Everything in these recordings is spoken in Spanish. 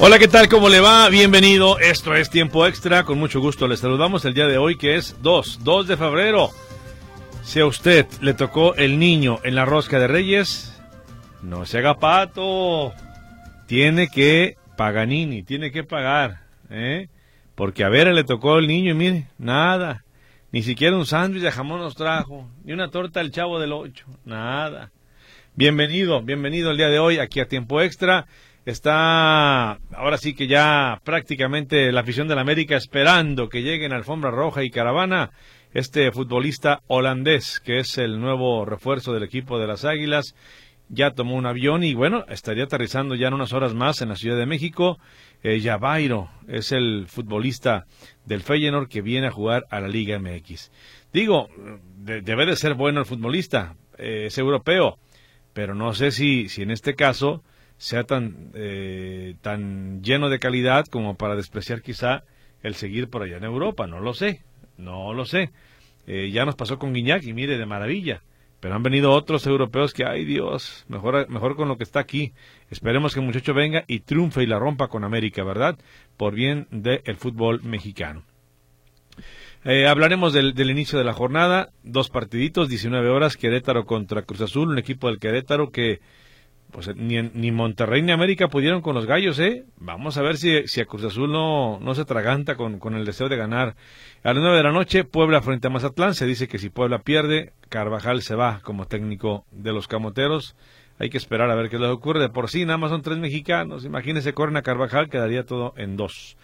Hola, ¿qué tal? ¿Cómo le va? Bienvenido. Esto es Tiempo Extra. Con mucho gusto les saludamos el día de hoy que es 2, 2 de febrero. Si a usted le tocó el niño en la rosca de Reyes, no se haga pato. Tiene que Paganini, tiene que pagar. ¿eh? Porque a ver, le tocó el niño y mire, nada. Ni siquiera un sándwich de jamón nos trajo. Ni una torta del chavo del 8. Nada. Bienvenido, bienvenido el día de hoy aquí a Tiempo Extra está ahora sí que ya prácticamente la afición de la América esperando que lleguen Alfombra Roja y Caravana este futbolista holandés que es el nuevo refuerzo del equipo de las Águilas. Ya tomó un avión y bueno estaría aterrizando ya en unas horas más en la Ciudad de México. Eh, Yabairo es el futbolista del Feyenoord que viene a jugar a la Liga MX digo debe de ser bueno el futbolista eh, es europeo pero no sé si si en este caso sea tan, eh, tan lleno de calidad como para despreciar quizá el seguir por allá en Europa. No lo sé, no lo sé. Eh, ya nos pasó con Guiñac y mire, de maravilla. Pero han venido otros europeos que, ay Dios, mejor, mejor con lo que está aquí. Esperemos que el muchacho venga y triunfe y la rompa con América, ¿verdad? Por bien del fútbol mexicano. Eh, hablaremos del, del, inicio de la jornada. Dos partiditos, 19 horas, Querétaro contra Cruz Azul, un equipo del Querétaro que pues ni, ni Monterrey ni América pudieron con los gallos, ¿eh? Vamos a ver si, si a Cruz Azul no, no se traganta con, con el deseo de ganar. A las nueve de la noche, Puebla frente a Mazatlán. Se dice que si Puebla pierde, Carvajal se va como técnico de los camoteros. Hay que esperar a ver qué les ocurre. De por sí, nada más son tres mexicanos. Imagínense, corren a Carvajal, quedaría todo en dos.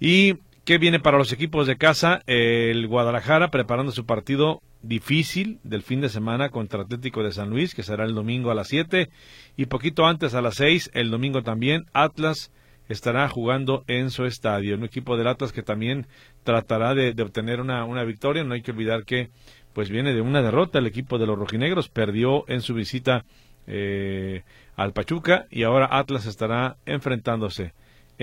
Y ¿Qué viene para los equipos de casa? El Guadalajara preparando su partido difícil del fin de semana contra Atlético de San Luis, que será el domingo a las 7 y poquito antes a las 6, el domingo también, Atlas estará jugando en su estadio. Un equipo del Atlas que también tratará de, obtener una, una, victoria. No hay que olvidar que pues viene de una derrota el equipo de los rojinegros. Perdió en su visita eh, al Pachuca y ahora Atlas estará enfrentándose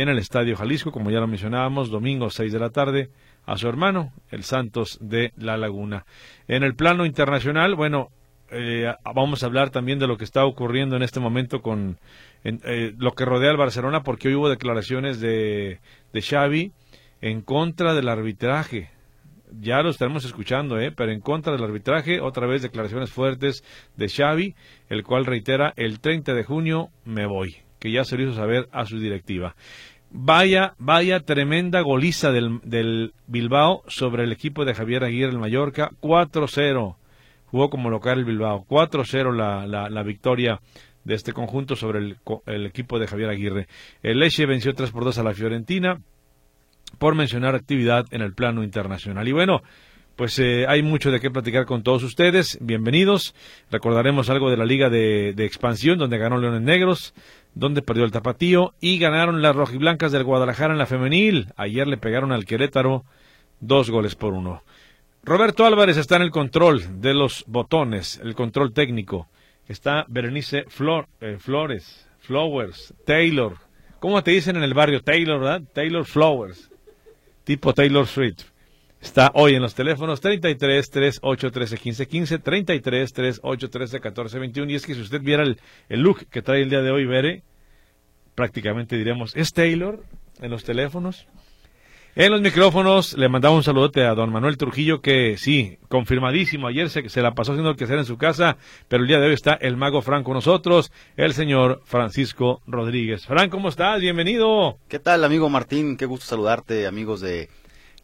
en el Estadio Jalisco, como ya lo mencionábamos, domingo 6 de la tarde a su hermano, el Santos de La Laguna. En el plano internacional, bueno, eh, vamos a hablar también de lo que está ocurriendo en este momento con eh, lo que rodea al Barcelona, porque hoy hubo declaraciones de, de Xavi en contra del arbitraje. Ya lo estaremos escuchando, ¿eh? pero en contra del arbitraje, otra vez declaraciones fuertes de Xavi, el cual reitera, el 30 de junio me voy, que ya se lo hizo saber a su directiva. Vaya, vaya tremenda goliza del, del Bilbao sobre el equipo de Javier Aguirre, el Mallorca, 4-0. Jugó como local el Bilbao, 4-0 la, la, la, victoria de este conjunto sobre el, el, equipo de Javier Aguirre. El Leche venció 3 por 2 a la Fiorentina, por mencionar actividad en el plano internacional. Y bueno, pues eh, hay mucho de qué platicar con todos ustedes. Bienvenidos. Recordaremos algo de la Liga de, de Expansión, donde ganó Leones Negros donde perdió el Tapatío y ganaron las rojiblancas del Guadalajara en la femenil. Ayer le pegaron al Querétaro dos goles por uno. Roberto Álvarez está en el control de los botones, el control técnico. Está Berenice Flor, eh, Flores, Flowers, Taylor. ¿Cómo te dicen en el barrio? Taylor, ¿verdad? Taylor Flowers. Tipo Taylor Swift. Está hoy en los teléfonos 33 38 13 15 15, 33 38 13 14 21. Y es que si usted viera el, look que trae el día de hoy, Bere, prácticamente diremos, ¿es Taylor en los teléfonos? En los micrófonos le mandamos un saludote a don Manuel Trujillo que sí, confirmadísimo, ayer se, se la pasó haciendo el quehacer en su casa, pero el día de hoy está el mago Frank con nosotros, el señor Francisco Rodríguez. Frank, ¿cómo estás? Bienvenido. ¿Qué tal, amigo Martín? Qué gusto saludarte, amigos de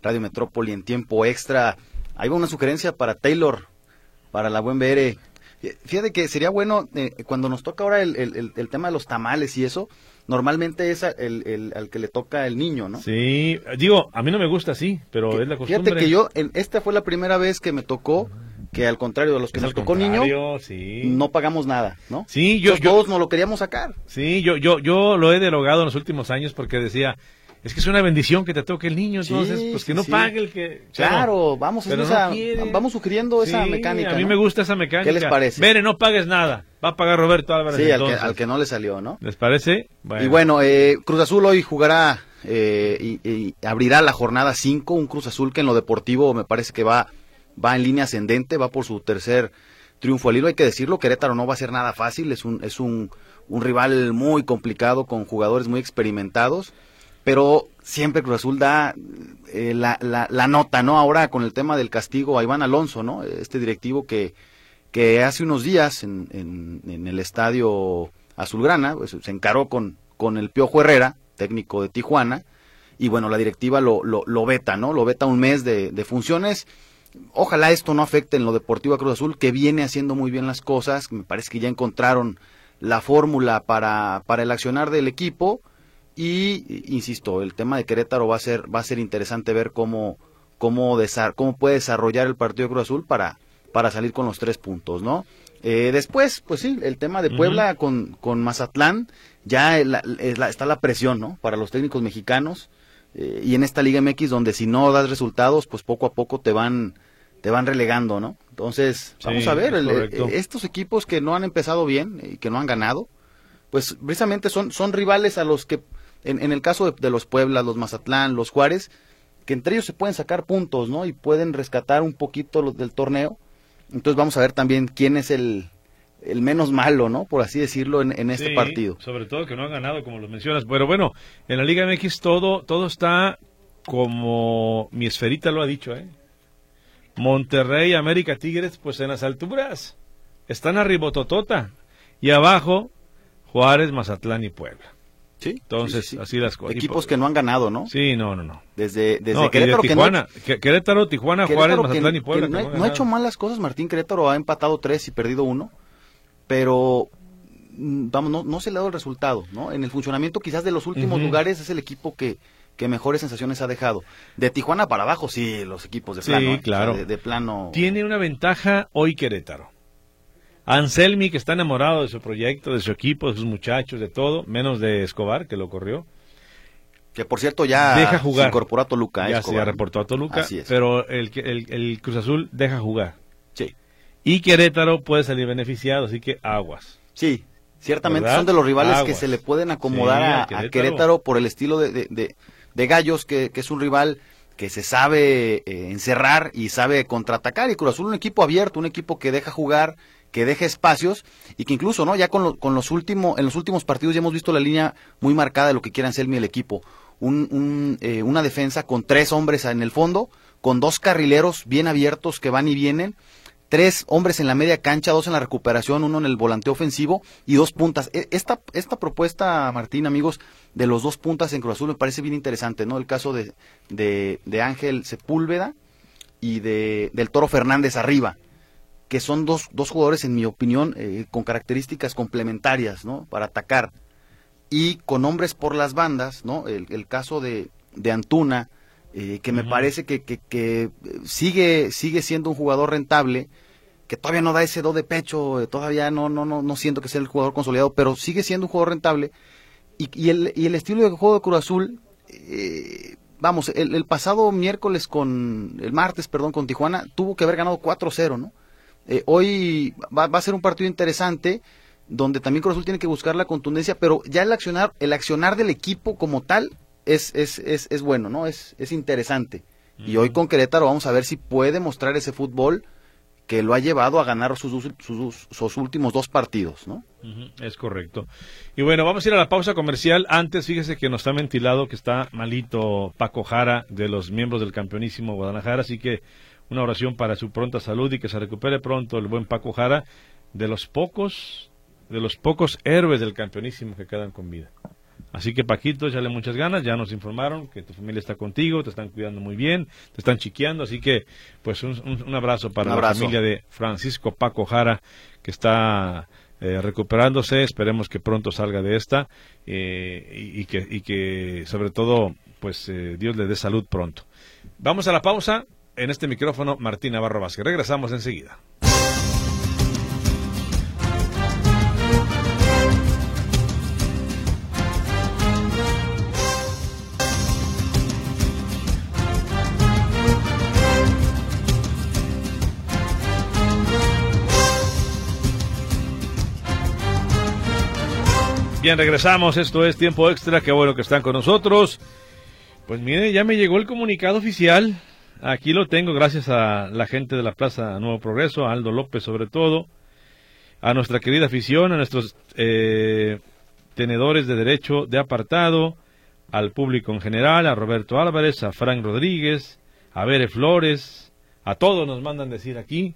Radio Metrópoli en tiempo extra. Va una sugerencia para Taylor, para la buen BR. Fíjate que sería bueno, eh, cuando nos toca ahora el, el, tema de los tamales y eso, normalmente es el, el, al que le toca el niño, ¿no? Sí, digo, a mí no me gusta así, pero es la costumbre. Fíjate que yo, en, esta fue la primera vez que me tocó que al contrario de los que nos tocó niño, no pagamos nada, ¿no? Sí, yo, yo todos no lo queríamos sacar. Sí, yo, yo, yo lo he derogado en los últimos años porque decía, es que es una bendición que te toque el niño, entonces, pues que no pague el que... Claro, vamos, vamos sugiriendo esa mecánica. A mí me gusta esa mecánica. ¿Qué les parece? Mire, no pagues nada. Va a pagar Roberto Álvarez. Sí, al que, no le salió, ¿no? ¿Les parece? Y bueno, eh, Cruz Azul hoy jugará eh, y, abrirá la jornada 5, un Cruz Azul que en lo deportivo me parece que va, va en línea ascendente, va por su tercer triunfo al hilo. Hay que decirlo, Querétaro no va a ser nada fácil, es un, es un, un rival muy complicado con jugadores muy experimentados pero siempre Cruz Azul da eh, la, la, nota, ¿no? Ahora con el tema del castigo a Iván Alonso, ¿no? Este directivo que, que hace unos días en, en, el estadio Azulgrana pues, se encaró con, con el Piojo Herrera, técnico de Tijuana, y bueno, la directiva lo, lo, lo veta, ¿no? Lo veta un mes de, de, funciones. Ojalá esto no afecte en lo deportivo a Cruz Azul, que viene haciendo muy bien las cosas. Me parece que ya encontraron la fórmula para, para el accionar del equipo y insisto, el tema de Querétaro va a ser va a ser interesante ver cómo cómo, cómo puede desarrollar el partido de Cruz Azul para para salir con los tres puntos, ¿no? Eh, después, pues sí, el tema de Puebla con, con Mazatlán, ya está la presión, ¿no? Para los técnicos mexicanos eh, y en esta Liga MX donde si no das resultados, pues poco a poco te van te van relegando, ¿no? Entonces, vamos a ver, estos equipos que no han empezado bien y que no han ganado, pues precisamente son, son rivales a los que en, el caso de, los Puebla, los Mazatlán, los Juárez, que entre ellos se pueden sacar puntos, ¿no? Y pueden rescatar un poquito los del torneo. Entonces vamos a ver también quién es el, el menos malo, ¿no? Por así decirlo, en, este partido. Sobre todo que no han ganado, como lo mencionas. Pero bueno, en la Liga MX todo, todo está como mi esferita lo ha dicho, ¿eh? Monterrey, América, Tigres, pues en las alturas están arribototota. Y abajo, Juárez, Mazatlán y Puebla. Sí. Entonces, así las cosas. Equipos que no han ganado, ¿no? Sí, no, no, no. Desde, desde Querétaro, Tijuana, que no, Querétaro, Tijuana, Juárez, Mazatlán y Puebla. no, ha hecho malas cosas, Martín Querétaro ha empatado tres y perdido uno, pero mm, vamos, no, se le ha dado el resultado, ¿no? En el funcionamiento quizás de los últimos lugares es el equipo que, que mejores sensaciones ha dejado. De Tijuana para abajo, sí, los equipos de plano. Sí, claro. de, plano. Tiene una ventaja hoy Querétaro. Anselmi, que está enamorado de su proyecto, de su equipo, de sus muchachos, de todo, menos de Escobar, que lo corrió. Que por cierto ya deja jugar. se incorporó a Toluca. ¿eh? Ya se reportó a Toluca, pero el, el, el, Cruz Azul deja jugar. Sí. Y Querétaro puede salir beneficiado, así que aguas. Sí, ciertamente son de los rivales que se le pueden acomodar a, Querétaro. por el estilo de, de, de, Gallos, que, que, es un rival que se sabe eh, encerrar y sabe contraatacar. Y Cruz Azul un equipo abierto, un equipo que deja jugar que deje espacios y que incluso, ¿no? Ya con, con los últimos, en los últimos partidos ya hemos visto la línea muy marcada de lo que quiere Anselmi el equipo. Un, eh, una defensa con tres hombres en el fondo, con dos carrileros bien abiertos que van y vienen, tres hombres en la media cancha, dos en la recuperación, uno en el volante ofensivo y dos puntas. E, esta, esta propuesta, Martín, amigos, de los dos puntas en Cruz Azul me parece bien interesante, ¿no? El caso de, de, de Ángel Sepúlveda y de, del Toro Fernández arriba que son dos, dos jugadores, en mi opinión, eh, con características complementarias, ¿no? Para atacar. Y con hombres por las bandas, ¿no? El, caso de, de Antuna, eh, que me parece que, que, que, sigue, sigue siendo un jugador rentable, que todavía no da ese do de pecho, eh, todavía no, no, no, no siento que sea el jugador consolidado, pero sigue siendo un jugador rentable. Y, y, el, y el estilo de juego de Cruz Azul, vamos, el, el, pasado miércoles con, el martes, perdón, con Tijuana, tuvo que haber ganado 4-0, ¿no? Eh, hoy va, a ser un partido interesante donde también Cruz Azul tiene que buscar la contundencia, pero ya el accionar, el accionar del equipo como tal es, es, es, es bueno, ¿no? Es, es interesante. Y hoy con Querétaro vamos a ver si puede mostrar ese fútbol que lo ha llevado a ganar sus, sus, sus últimos dos partidos, ¿no? Es correcto. Y bueno, vamos a ir a la pausa comercial. Antes, fíjese que nos está ventilado que está malito Paco Jara de los miembros del campeonísimo Guadalajara, así que una oración para su pronta salud y que se recupere pronto el buen Paco Jara, de los pocos, de los pocos héroes del campeonísimo que quedan con vida. Así que Paquito, échale muchas ganas, ya nos informaron que tu familia está contigo, te están cuidando muy bien, te están chiqueando, así que pues un, abrazo para la familia de Francisco Paco Jara, que está eh, recuperándose, esperemos que pronto salga de esta eh, y, que, y que sobre todo pues eh, Dios le dé salud pronto. Vamos a la pausa, en este micrófono Martín Navarro Vázquez, regresamos enseguida. Bien, regresamos. Esto es Tiempo Extra. Qué bueno que están con nosotros. Pues mire, ya me llegó el comunicado oficial. Aquí lo tengo gracias a la gente de la Plaza Nuevo Progreso, a Aldo López sobre todo, a nuestra querida afición, a nuestros eh, tenedores de derecho de apartado, al público en general, a Roberto Álvarez, a Frank Rodríguez, a Bere Flores, a todos nos mandan decir aquí.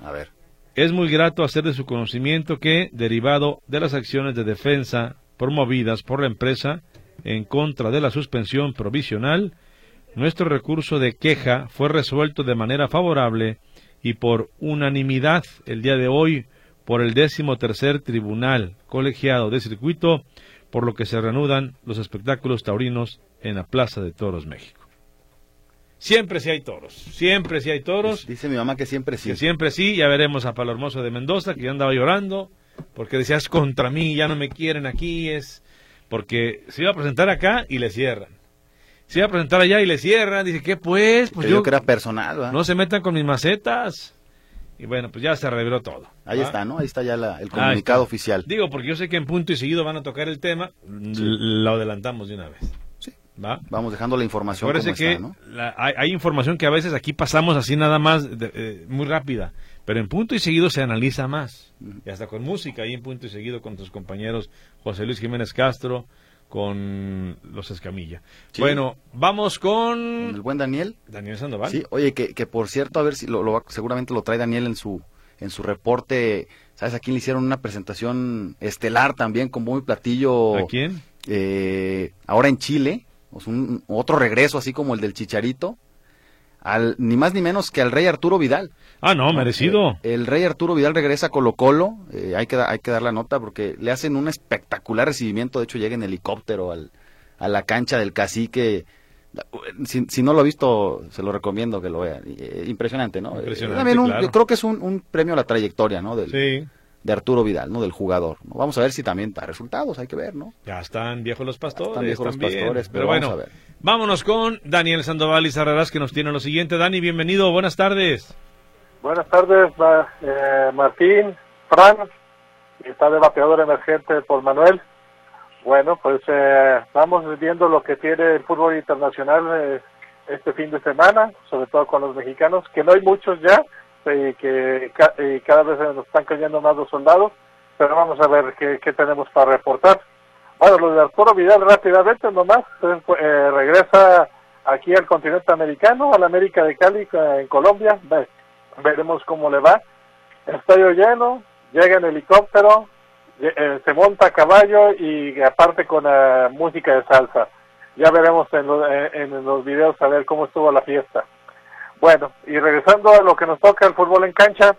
A ver. Es muy grato hacer de su conocimiento que, derivado de las acciones de defensa promovidas por la empresa en contra de la suspensión provisional, nuestro recurso de queja fue resuelto de manera favorable y por unanimidad el día de hoy por el décimo tercer tribunal colegiado de circuito, por lo que se reanudan los espectáculos taurinos en la Plaza de Toros México. Siempre sí hay toros, siempre sí hay toros. Dice mi mamá que siempre sí. Que siempre sí, ya veremos a Palo Hermoso de Mendoza, que ya andaba llorando, porque decía, es contra mí, ya no me quieren aquí, es porque se iba a presentar acá y le cierran. Se iba a presentar allá y le cierran, dice, ¿qué pues? Pues yo, que era personal, No se metan con mis macetas. Y bueno, pues ya se reveló todo. Ahí está, ¿no? Ahí está ya el comunicado oficial. Digo, porque yo sé que en punto y seguido van a tocar el tema, lo adelantamos de una vez. Vamos dejando la información como que hay, información que a veces aquí pasamos así nada más, eh, muy rápida, pero en punto y seguido se analiza más. Y hasta con música, ahí en punto y seguido con tus compañeros José Luis Jiménez Castro, con los Escamilla. Bueno, vamos con... el buen Daniel. Daniel Sandoval. Sí, oye, que, que por cierto, a ver si lo, seguramente lo trae Daniel en su en su reporte, ¿sabes? Aquí le hicieron una presentación estelar también con muy platillo. ¿A quién? Eh, ahora en Chile, un, otro regreso así como el del Chicharito, al, ni más ni menos que al rey Arturo Vidal. Ah, no, merecido. Eh, el rey Arturo Vidal regresa a Colo Colo, eh, hay, que, hay que dar la nota porque le hacen un espectacular recibimiento, de hecho llega en helicóptero al, a la cancha del cacique. Si, si, no lo ha visto, se lo recomiendo que lo vea. Eh, impresionante, ¿no? Impresionante, Yo creo que es un, un, premio a la trayectoria, ¿no? Del, sí de Arturo Vidal, ¿no? Del jugador. Vamos a ver si también da resultados, hay que ver, ¿no? Ya están viejos los pastores. están viejos los pastores, pero, bueno, vamos a ver. Vámonos con Daniel Sandoval y Sarrarás que nos tiene lo siguiente. Dani, bienvenido, buenas tardes. Buenas tardes, eh, Martín, Fran, está de bateador emergente por Manuel. Bueno, pues eh, vamos viendo lo que tiene el fútbol internacional eh, este fin de semana, sobre todo con los mexicanos, que no hay muchos ya, y que cada vez nos están cayendo más los soldados, pero vamos a ver qué, qué tenemos para reportar. Bueno, lo de Arturo Vidal rápidamente nomás, eh, regresa aquí al continente americano, a la América de Cali, en Colombia, veremos cómo le va. Estadio lleno, llega en helicóptero, eh, se monta a caballo y aparte con uh, música de salsa. Ya veremos en, en los videos a ver cómo estuvo la fiesta. Bueno, y regresando a lo que nos toca el fútbol en cancha,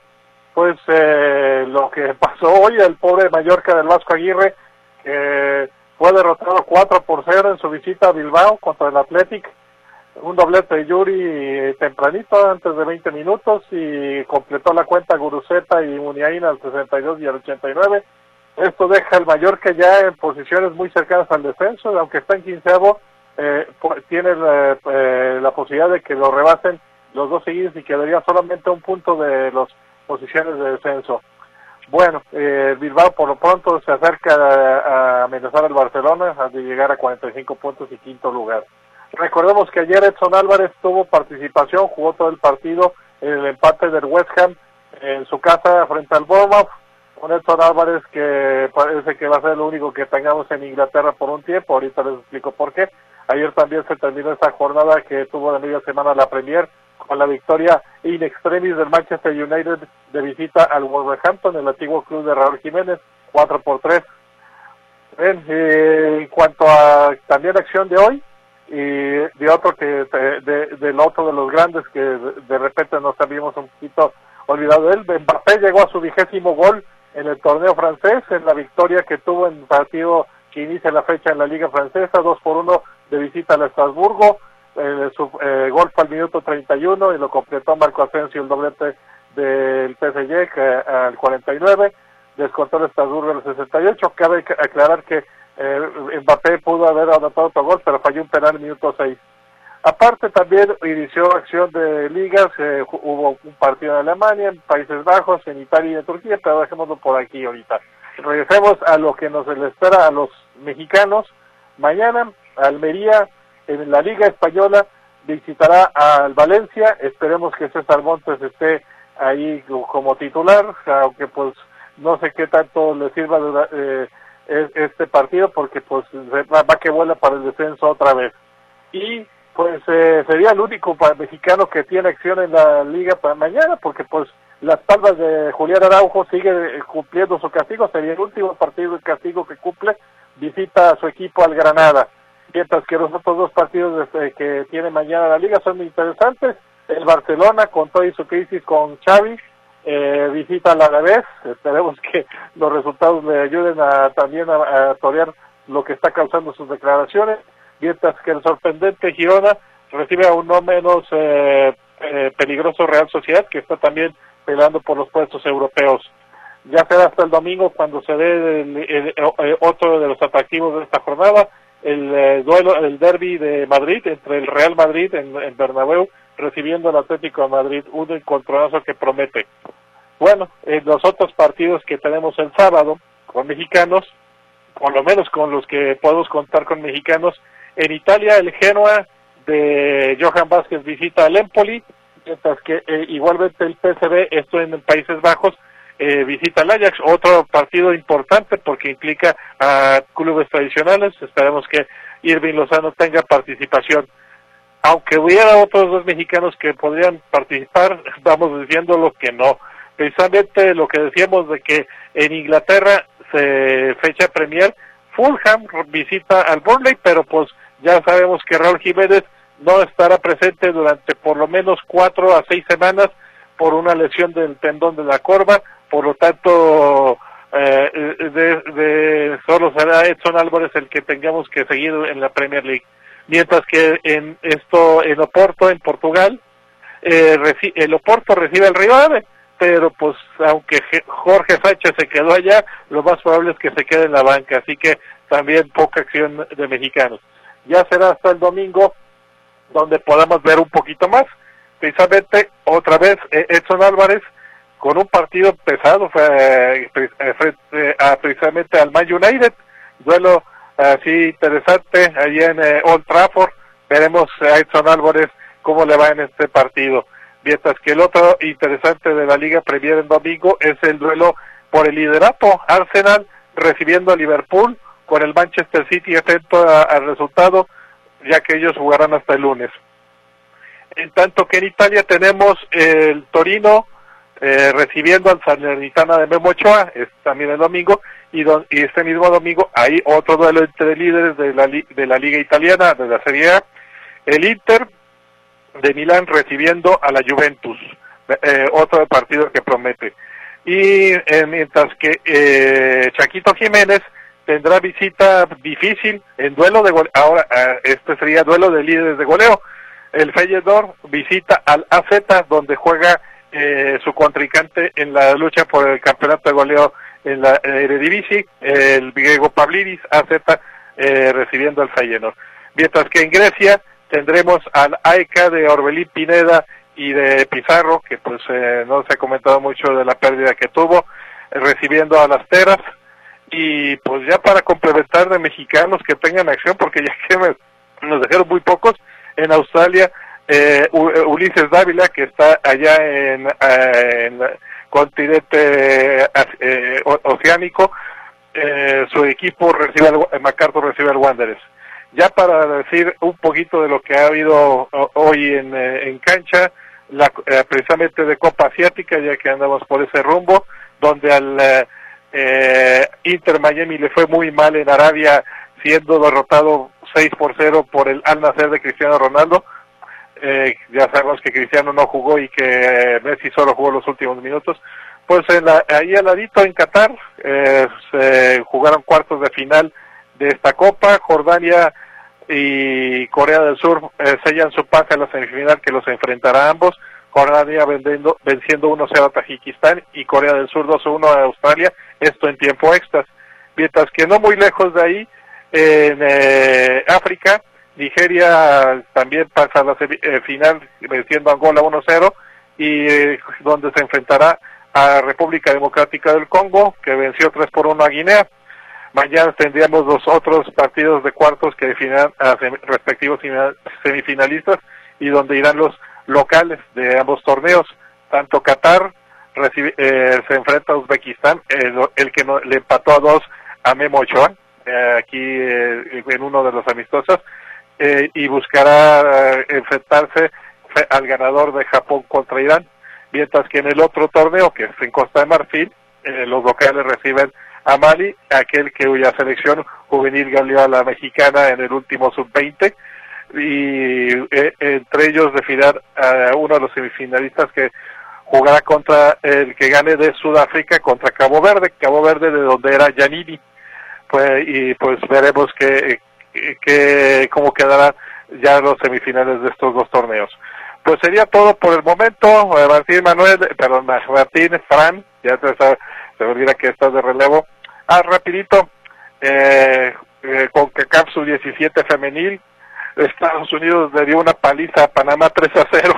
pues eh, lo que pasó hoy, el pobre Mallorca del Vasco Aguirre, que derrotado 4 por 0 en su visita a Bilbao contra el Athletic, un doblete de Yuri tempranito, antes de 20 minutos, y completó la cuenta Guruceta y Muniain al 62 y al 89. Esto deja al Mallorca ya en posiciones muy cercanas al descenso, aunque está en quinceavo, eh, tiene eh, la posibilidad de que lo rebasen los dos seguidos y quedaría solamente un punto de las posiciones de descenso. Bueno, eh, Bilbao por lo pronto se acerca a, amenazar al Barcelona de llegar a 45 puntos y quinto lugar. Recordemos que ayer Edson Álvarez tuvo participación, jugó todo el partido en el empate del West Ham en su casa frente al Bournemouth. Un Edson Álvarez que parece que va a ser lo único que tengamos en Inglaterra por un tiempo. Ahorita les explico por qué. Ayer también se terminó esta jornada que tuvo de media semana la Premier con la victoria in extremis del Manchester United de visita al Wolverhampton, el antiguo club de Raúl Jiménez, 4 por 3. Bien, en cuanto a también acción de hoy, y de otro que, de, del otro de los grandes que de, repente nos habíamos un poquito olvidado de él, Mbappé llegó a su vigésimo gol en el torneo francés, en la victoria que tuvo en partido que inicia la fecha en la Liga Francesa, 2 por 1 de visita al Estrasburgo, eh, su eh, gol fue al minuto 31 y lo completó Marco Asensio, el doblete del PSG que, al 49, descontó el Estrasburgo el 68, cabe aclarar que eh, Mbappé pudo haber anotado otro gol, pero falló un penal en minuto 6. Aparte también inició acción de ligas, eh, hubo un partido en Alemania, en Países Bajos, en Italia y en Turquía, pero dejémoslo por aquí ahorita. Regresemos a lo que nos espera a los mexicanos. Mañana, Almería, en la Liga Española, visitará al Valencia. Esperemos que César Montes esté ahí como titular, aunque pues no sé qué tanto le sirva eh, este partido porque pues va que vuela para el descenso otra vez. Y pues eh, sería el único mexicano que tiene acción en la liga para mañana porque pues las palmas de Julián Araujo sigue eh, cumpliendo su castigo, sería el último partido de castigo que cumple, visita a su equipo al Granada. Mientras que los otros dos partidos este, que tiene mañana la liga son interesantes. El Barcelona con toda su crisis con Xavi, eh, visita la Alavés, esperemos que los resultados le ayuden a también a, torear lo que está causando sus declaraciones, mientras que el sorprendente Girona recibe a un no menos eh, eh, peligroso Real Sociedad, que está también peleando por los puestos europeos. Ya será hasta el domingo cuando se dé otro de los atractivos de esta jornada, el duelo, el derby de Madrid entre el Real Madrid en, en Bernabéu recibiendo al Atlético de Madrid, un encontronazo que promete. Bueno, en los otros partidos que tenemos el sábado con mexicanos, por lo menos con los que podemos contar con mexicanos, en Italia el Genoa de Johan Vázquez visita al Empoli, mientras que eh, igualmente el PSV, esto en Países Bajos, eh, visita al Ajax, otro partido importante porque implica a clubes tradicionales, esperemos que Irving Lozano tenga participación. Aunque hubiera otros dos mexicanos que podrían participar, vamos diciendo lo que no. Precisamente lo que decíamos de que en Inglaterra se fecha Premier, Fulham visita al Burnley, pero pues ya sabemos que Raúl Jiménez no estará presente durante por lo menos cuatro a seis semanas por una lesión del tendón de la corva, por lo tanto eh, de, de, solo será Edson Álvarez el que tengamos que seguir en la Premier League. Mientras que en esto en Oporto en Portugal eh, el Oporto recibe el Rivadavia pero pues aunque Jorge Sánchez se quedó allá lo más probable es que se quede en la banca. Así que también poca acción de mexicanos. Ya será hasta el domingo donde podamos ver un poquito más precisamente otra vez eh, Edson Álvarez con un partido pesado fue eh, eh, precisamente al Man United duelo así interesante allí en Old Trafford. Veremos a Edson Álvarez cómo le va en este partido. Mientras que el otro interesante de la Liga Premier en domingo es el duelo por el liderato. Arsenal recibiendo a Liverpool con el Manchester City atento al resultado, ya que ellos jugarán hasta el lunes. En tanto que en Italia tenemos el Torino eh, recibiendo al Salernitana de Memo Ochoa, es también el domingo, y, este mismo domingo hay otro duelo entre líderes de la, de la Liga Italiana, de la Serie A, el Inter de Milán recibiendo a la Juventus, eh, otro partido que promete. Y eh, mientras que eh, Chaquito Jiménez tendrá visita difícil en duelo de goleo, ahora este sería duelo de líderes de goleo. El Feyenoord visita al AZ donde juega su contrincante en la lucha por el campeonato de goleo en la Eredivisie, el griego Pavlidis acepta eh, recibiendo al Feyenoord. Mientras que en Grecia tendremos al AECA de Orbelín Pineda y de Pizarro, que pues eh, no se ha comentado mucho de la pérdida que tuvo, eh, recibiendo a las Teras. Y pues ya para complementar de mexicanos que tengan acción, porque ya que nos dejaron muy pocos, en Australia Ulises Dávila, que está allá en, en continente eh, oceánico, eh, su equipo recibe al, MacArthur recibe al Wanderers. Ya para decir un poquito de lo que ha habido hoy en, eh, en cancha, la, precisamente de Copa Asiática, ya que andamos por ese rumbo, donde al Eh, Inter Miami le fue muy mal en Arabia, siendo derrotado 6 por 0 por el Al Nacer de Cristiano Ronaldo. Eh, ya sabemos que Cristiano no jugó y que Messi solo jugó los últimos minutos. Pues en la, ahí al ladito en Qatar eh, se jugaron cuartos de final de esta Copa. Jordania y Corea del Sur eh, sellan su pase a la semifinal que los enfrentará a ambos. Jordania vendiendo, venciendo 1-0 a Tajikistán y Corea del Sur 2-1 a Australia, esto en tiempo extras. Mientras que no muy lejos de ahí, en eh, África, Nigeria también pasa a la eh, final venciendo a Angola 1-0 y eh, donde se enfrentará a República Democrática del Congo, que venció 3 por 1 a Guinea. Mañana tendríamos los otros partidos de cuartos que definirán a respectivos semifinalistas y donde irán los locales de ambos torneos. Tanto Qatar eh, se enfrenta a Uzbekistán, el, que le empató a dos a Memo Ochoa, eh, aquí eh, en uno de los amistosos, y buscará enfrentarse al ganador de Japón contra Irán. Mientras que en el otro torneo, que es en Costa de Marfil, eh, los locales reciben a Mali, aquel que cuya selección juvenil galeó a la mexicana en el último sub-20, y eh, entre ellos definirán a uno de los semifinalistas que jugará contra el que gane de Sudáfrica contra Cabo Verde, Cabo Verde de donde era Giannini, pues, y pues veremos que, que, cómo quedarán ya los semifinales de estos dos torneos. Pues sería todo por el momento. Eh, Martín Manuel, perdón, Martín, Fran, ya te se me olvida que estás de relevo. Ah, rapidito, eh, eh, con que Capsule 17 femenil, Estados Unidos le dio una paliza a Panamá 3 a 0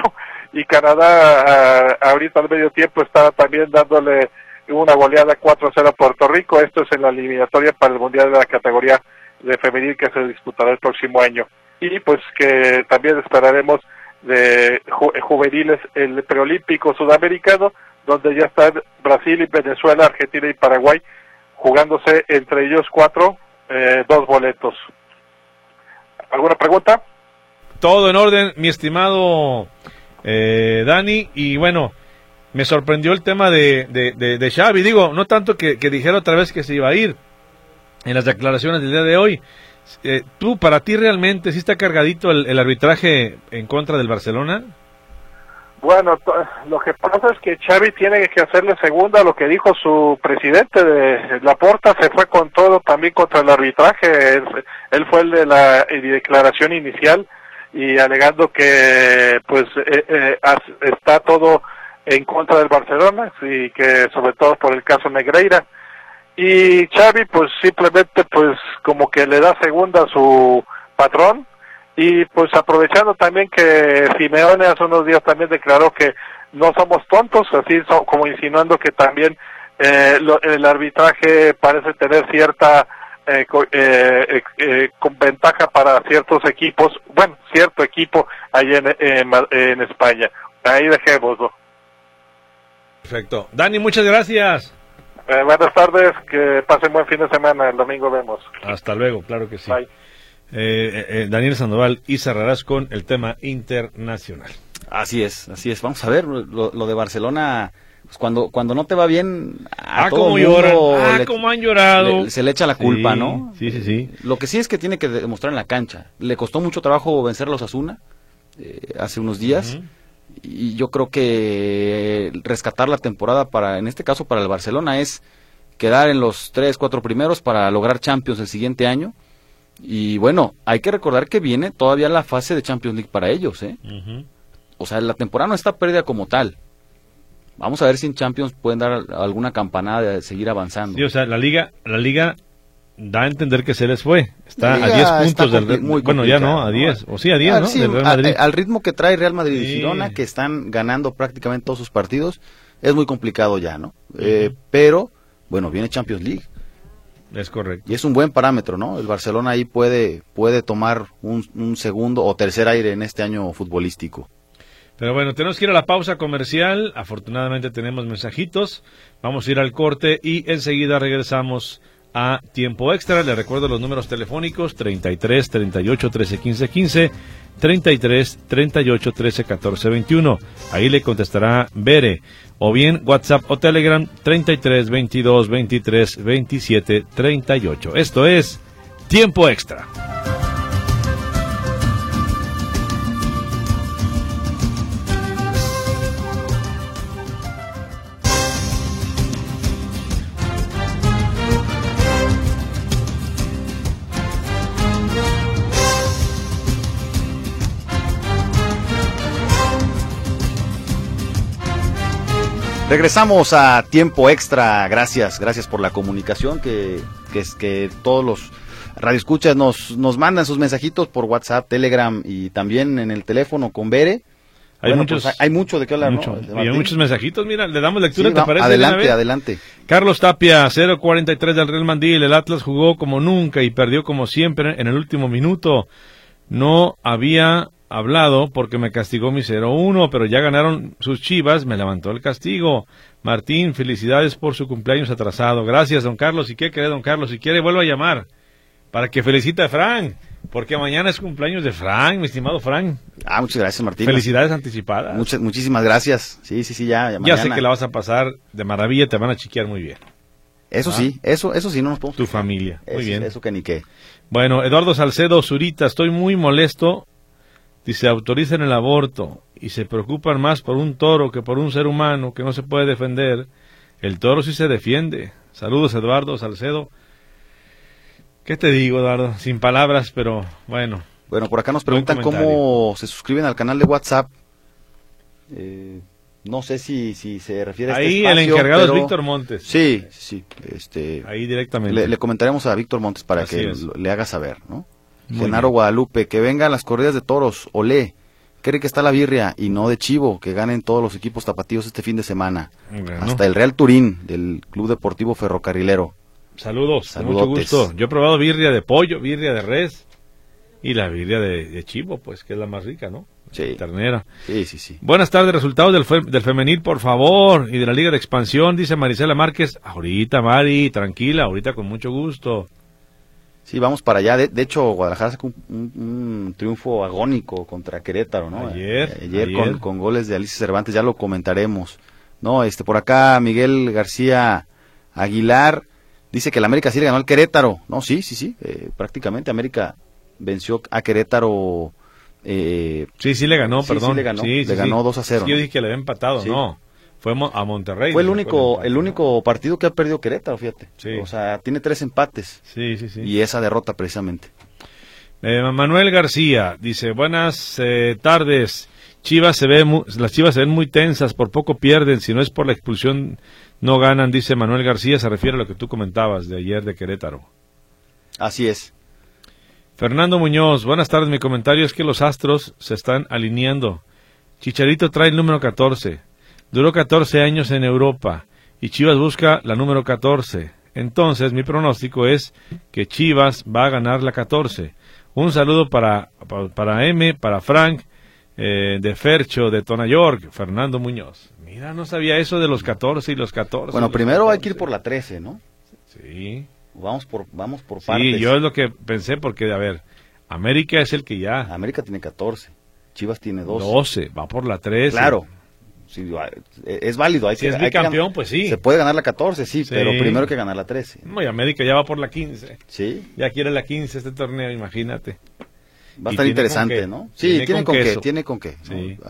y Canadá ahorita al medio tiempo estaba también dándole una goleada 4 a 0 a Puerto Rico. Esto es en la eliminatoria para el Mundial de la categoría de femenil que se disputará el próximo año. Y pues que también esperaremos de juveniles el preolímpico sudamericano, donde ya están Brasil y Venezuela, Argentina y Paraguay jugándose entre ellos cuatro eh, dos boletos. ¿Alguna pregunta? Todo en orden, mi estimado eh, Dani, y bueno, me sorprendió el tema de, de, de, Xavi, digo, no tanto que, dijera otra vez que se iba a ir en las declaraciones del día de hoy, eh, ¿Tú, para ti realmente, sí está cargadito el, arbitraje en contra del Barcelona? Bueno, lo que pasa es que Xavi tiene que hacerle segunda a lo que dijo su presidente de la Porta, se fue con todo también contra el arbitraje, él, fue el de la declaración inicial y alegando que pues eh, eh, está todo en contra del Barcelona y que sobre todo por el caso Negreira y Xavi pues simplemente pues como que le da segunda a su patrón y pues aprovechando también que Simeone hace unos días también declaró que no somos tontos, así como insinuando que también eh, el arbitraje parece tener cierta eh, eh, eh, con ventaja para ciertos equipos, bueno, cierto equipo ahí en, en, en España. Ahí dejémoslo. Perfecto. Dani, muchas gracias. Eh, buenas tardes, que pasen buen fin de semana, el domingo vemos. Hasta luego, claro que sí. Eh, eh, Daniel Sandoval y cerrarás con el tema internacional. Así es, así es. Vamos a ver, lo, de Barcelona, pues cuando, cuando no te va bien, a ah, todo mundo ah, como han llorado. se le echa la culpa, ¿no? Sí, sí, sí. Lo que sí es que tiene que demostrar en la cancha. Le costó mucho trabajo vencer a los Asuna hace unos días y yo creo que rescatar la temporada para, en este caso para el Barcelona, es quedar en los tres, cuatro primeros para lograr Champions el siguiente año. Y bueno, hay que recordar que viene todavía la fase de Champions League para ellos, ¿eh? O sea, la temporada no está perdida como tal. Vamos a ver si en Champions pueden dar alguna campanada de seguir avanzando. Sí, o sea, la liga, la liga da a entender que se les fue. Está a 10 puntos del Bueno, ya no, a 10. O sí, a 10, ah, ¿no? al ritmo que trae Real Madrid y Girona, que están ganando prácticamente todos sus partidos, es muy complicado ya, ¿no? Eh, pero, bueno, viene Champions League. Es correcto. Y es un buen parámetro, ¿no? El Barcelona ahí puede, puede tomar un, un segundo o tercer aire en este año futbolístico. Pero bueno, tenemos que ir a la pausa comercial. Afortunadamente tenemos mensajitos. Vamos a ir al corte y enseguida regresamos a tiempo extra. Le recuerdo los números telefónicos 33 38 13 15 15 33 38 13 14 21. Ahí le contestará Bere. O bien WhatsApp o Telegram 33 22 23 27 38. Esto es Tiempo Extra. Regresamos a tiempo extra. Gracias, gracias por la comunicación que, que, que todos los radioescuchas nos, nos mandan sus mensajitos por WhatsApp, Telegram y también en el teléfono con Bere. Hay, muchos, pues, hay mucho de qué hablar, mucho, Y hay muchos mensajitos, mira, le damos lectura, ¿te parece? Adelante, adelante. Carlos Tapia, 0.43 del Real Mandil, el Atlas jugó como nunca y perdió como siempre en el último minuto. No había hablado porque me castigó mi 0-1, pero ya ganaron sus chivas, me levantó el castigo. Martín, felicidades por su cumpleaños atrasado. Gracias, don Carlos. ¿Y qué cree, don Carlos? Si quiere, vuelvo a llamar para que felicite a Frank, porque mañana es cumpleaños de Frank, mi estimado Frank. Ah, muchas gracias, Martín. Felicidades anticipadas. Muchas, muchísimas gracias. Sí, sí, sí, ya. Ya, sé que la vas a pasar de maravilla, te van a chiquear muy bien. Eso ¿Ah? sí, eso, eso sí, no nos podemos. Tu familia, muy bien. Eso que ni qué. Bueno, Eduardo Salcedo Zurita, estoy muy molesto Dice, autoricen el aborto y se preocupan más por un toro que por un ser humano que no se puede defender. El toro sí se defiende. Saludos, Eduardo Salcedo. ¿Qué te digo, Eduardo? Sin palabras, pero bueno. Bueno, por acá nos preguntan cómo se suscriben al canal de WhatsApp. Eh, no sé si, si se refiere a este Ahí el encargado es Víctor Montes. Sí, sí. Este, Ahí directamente. Le, comentaremos a Víctor Montes para que le haga saber, ¿no? Genaro Guadalupe, que vengan las corridas de toros, olé. Cree que está la birria y no de chivo, que ganen todos los equipos tapatíos este fin de semana. Hasta el Real Turín del Club Deportivo Ferrocarrilero. Saludos, Saludos, mucho gusto. Yo he probado birria de pollo, birria de res y la birria de, chivo, pues que es la más rica, ¿no? Sí. Ternera. Sí, sí, sí. Buenas tardes, resultados del, del femenil, por favor, y de la Liga de Expansión, dice Marisela Márquez. Ahorita, Mari, tranquila, ahorita con mucho gusto. Sí, vamos para allá. De, hecho, Guadalajara sacó un, triunfo agónico contra Querétaro, ¿no? Ayer. ayer, Con, goles de Alicia Cervantes, ya lo comentaremos. No, este, por acá Miguel García Aguilar dice que el América sí le ganó al Querétaro. No, sí, sí, sí. Eh, prácticamente América venció a Querétaro. Eh, sí, sí le ganó, perdón. Sí, le ganó, le ganó 2 a 0. yo dije que le había empatado, no. Fue a Monterrey. Fue el único, el único partido que ha perdido Querétaro, fíjate. O sea, tiene tres empates. Sí, sí, sí. Y esa derrota precisamente. Eh, Manuel García dice, buenas eh, tardes. Chivas se ve las Chivas se ven muy tensas, por poco pierden, si no es por la expulsión no ganan, dice Manuel García, se refiere a lo que tú comentabas de ayer de Querétaro. Así es. Fernando Muñoz, buenas tardes, mi comentario es que los Astros se están alineando. Chicharito trae el número 14. Duró 14 años en Europa y Chivas busca la número 14. Entonces mi pronóstico es que Chivas va a ganar la 14. Un saludo para, para, M, para Frank, eh, de Fercho, de Tona York, Fernando Muñoz. Mira, no sabía eso de los 14 y los 14. Bueno, primero hay que ir por la 13, ¿no? Sí. Vamos por, vamos por partes. Sí, yo es lo que pensé porque, a ver, América es el que ya... América tiene 14, Chivas tiene 12. 12, va por la 13. Claro, es válido. Hay si es bicampeón, pues sí. Se puede ganar la 14, sí, pero primero que ganar la 13. No, y América ya va por la 15. Sí. Ya quiere la 15 este torneo, imagínate. Va a estar interesante, ¿no? Sí, tiene, con, qué, tiene con qué.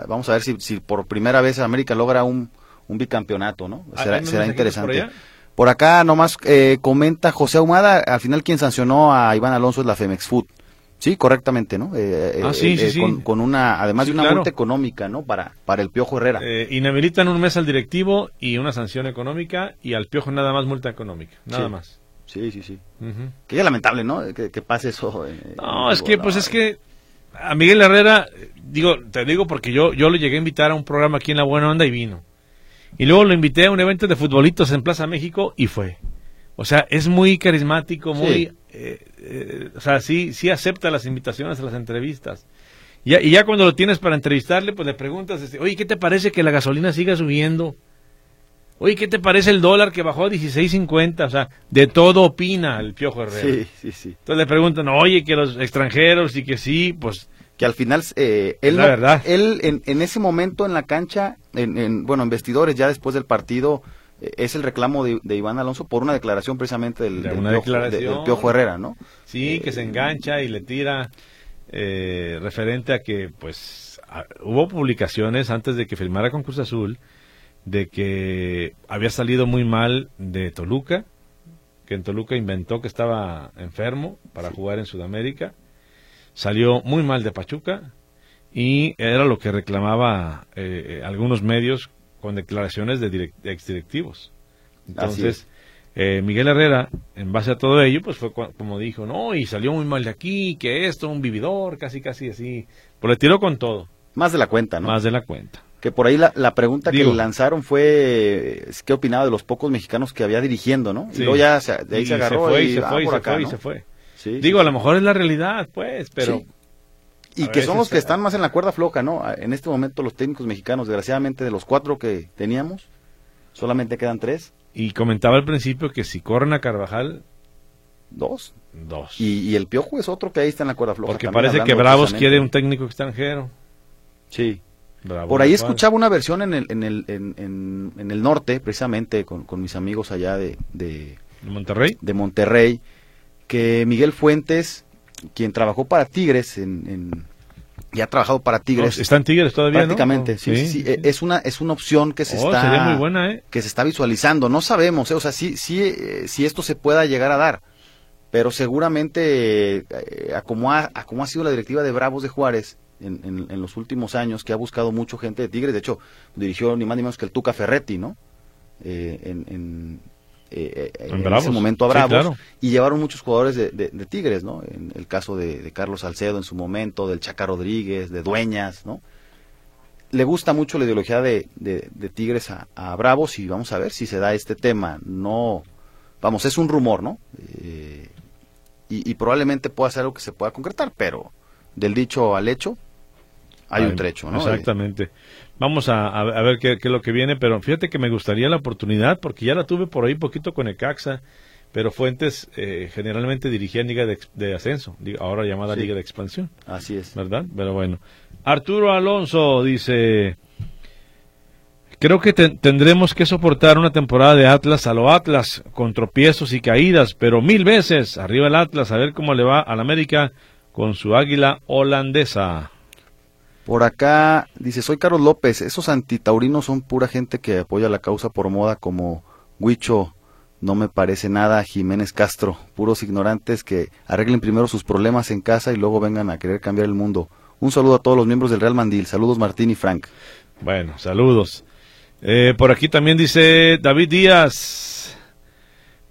Vamos a ver si, si por primera vez América logra un, un bicampeonato, ¿no? Ah, será, será interesante. Por, acá nomás eh, comenta José Ahumada, al final quien sancionó a Iván Alonso es la Femex Food. Sí, correctamente, ¿no? Eh, ah, sí, eh, sí, con, una, además de una multa económica, ¿no? Para, para el Piojo Herrera. Eh, inhabilitan un mes al directivo y una sanción económica y al Piojo nada más multa económica, nada más. Sí, sí, sí. Que es lamentable, ¿no? Que, pase eso. no, es que, pues es que a Miguel Herrera, digo, te digo porque yo, yo lo llegué a invitar a un programa aquí en La Buena Onda y vino. Y luego lo invité a un evento de futbolitos en Plaza México y fue. O sea, es muy carismático, muy eh, eh, o sea, sí, sí acepta las invitaciones a las entrevistas. Y ya, y ya cuando lo tienes para entrevistarle, pues le preguntas, este, oye, ¿qué te parece que la gasolina siga subiendo? Oye, ¿qué te parece el dólar que bajó a 16.50? O sea, de todo opina el Piojo Herrera. Sí, sí, sí. Entonces le preguntan, oye, que los extranjeros y que sí, pues que al final eh, él, él en, en, ese momento en la cancha, en, bueno, en vestidores ya después del partido, es el reclamo de, Iván Alonso por una declaración precisamente del, Piojo, Herrera, ¿no? Sí, que se engancha y le tira eh, referente a que, pues, hubo publicaciones antes de que firmara con Cruz Azul de que había salido muy mal de Toluca, que en Toluca inventó que estaba enfermo para jugar en Sudamérica. Salió muy mal de Pachuca y era lo que reclamaba eh, eh, algunos medios con declaraciones de, exdirectivos. Entonces, eh, Miguel Herrera, en base a todo ello, pues fue como dijo, no, y salió muy mal de aquí, que esto, un vividor, casi, casi así. Pues le tiró con todo. Más de la cuenta, ¿no? Más de la cuenta. Que por ahí la, pregunta que le lanzaron fue qué opinaba de los pocos mexicanos que había dirigiendo, ¿no? Y luego ya de ahí se agarró y, se fue, y, se fue, y se fue. Digo, a lo mejor es la realidad, pues, pero... Y que son los que están más en la cuerda floja, ¿no? En este momento los técnicos mexicanos, desgraciadamente, de los cuatro que teníamos, solamente quedan tres. Y comentaba al principio que si corren a Carvajal... Dos. Dos. Y, el Piojo es otro que ahí está en la cuerda floja. Porque parece que Bravos quiere un técnico extranjero. Sí. Por ahí escuchaba una versión en el, en el, en, en, el norte, precisamente, con, con mis amigos allá de, de... ¿De Monterrey? De Monterrey que Miguel Fuentes, quien trabajó para Tigres en, y ha trabajado para Tigres. ¿Está en Tigres todavía? Prácticamente, sí, sí, e, Es una, es una opción que se oh, está. ¿eh? Que se está visualizando. No sabemos, ¿eh? o sea, sí, sí, eh, si esto se pueda llegar a dar. Pero seguramente, a, como ha, ha sido la directiva de Bravos de Juárez en, en, los últimos años, que ha buscado mucho gente de Tigres, de hecho, dirigió ni más ni menos que el Tuca Ferretti, ¿no? en, eh, eh, en, ese momento a Bravos y llevaron muchos jugadores de, Tigres, ¿no? En el caso de, Carlos Salcedo en su momento, del Chaca Rodríguez, de Dueñas, ¿no? Le gusta mucho la ideología de, Tigres a, Bravos y vamos a ver si se da este tema. No, vamos, es un rumor, ¿no? Eh, y, probablemente pueda ser algo que se pueda concretar, pero del dicho al hecho hay un trecho, ¿no? Exactamente. Vamos a, ver qué, es lo que viene, pero fíjate que me gustaría la oportunidad, porque ya la tuve por ahí poquito con Ecaxa, pero Fuentes eh, generalmente dirigía Liga de, Ascenso, ahora llamada Liga de Expansión. Así es. ¿Verdad? Pero bueno. Arturo Alonso dice, creo que tendremos que soportar una temporada de Atlas a lo Atlas, con tropiezos y caídas, pero mil veces arriba el Atlas, a ver cómo le va al América con su águila holandesa. Por acá dice, soy Carlos López, esos antitaurinos son pura gente que apoya la causa por moda como Huicho, no me parece nada Jiménez Castro, puros ignorantes que arreglen primero sus problemas en casa y luego vengan a querer cambiar el mundo. Un saludo a todos los miembros del Real Mandil, saludos Martín y Frank. Bueno, saludos. Eh, por aquí también dice David Díaz,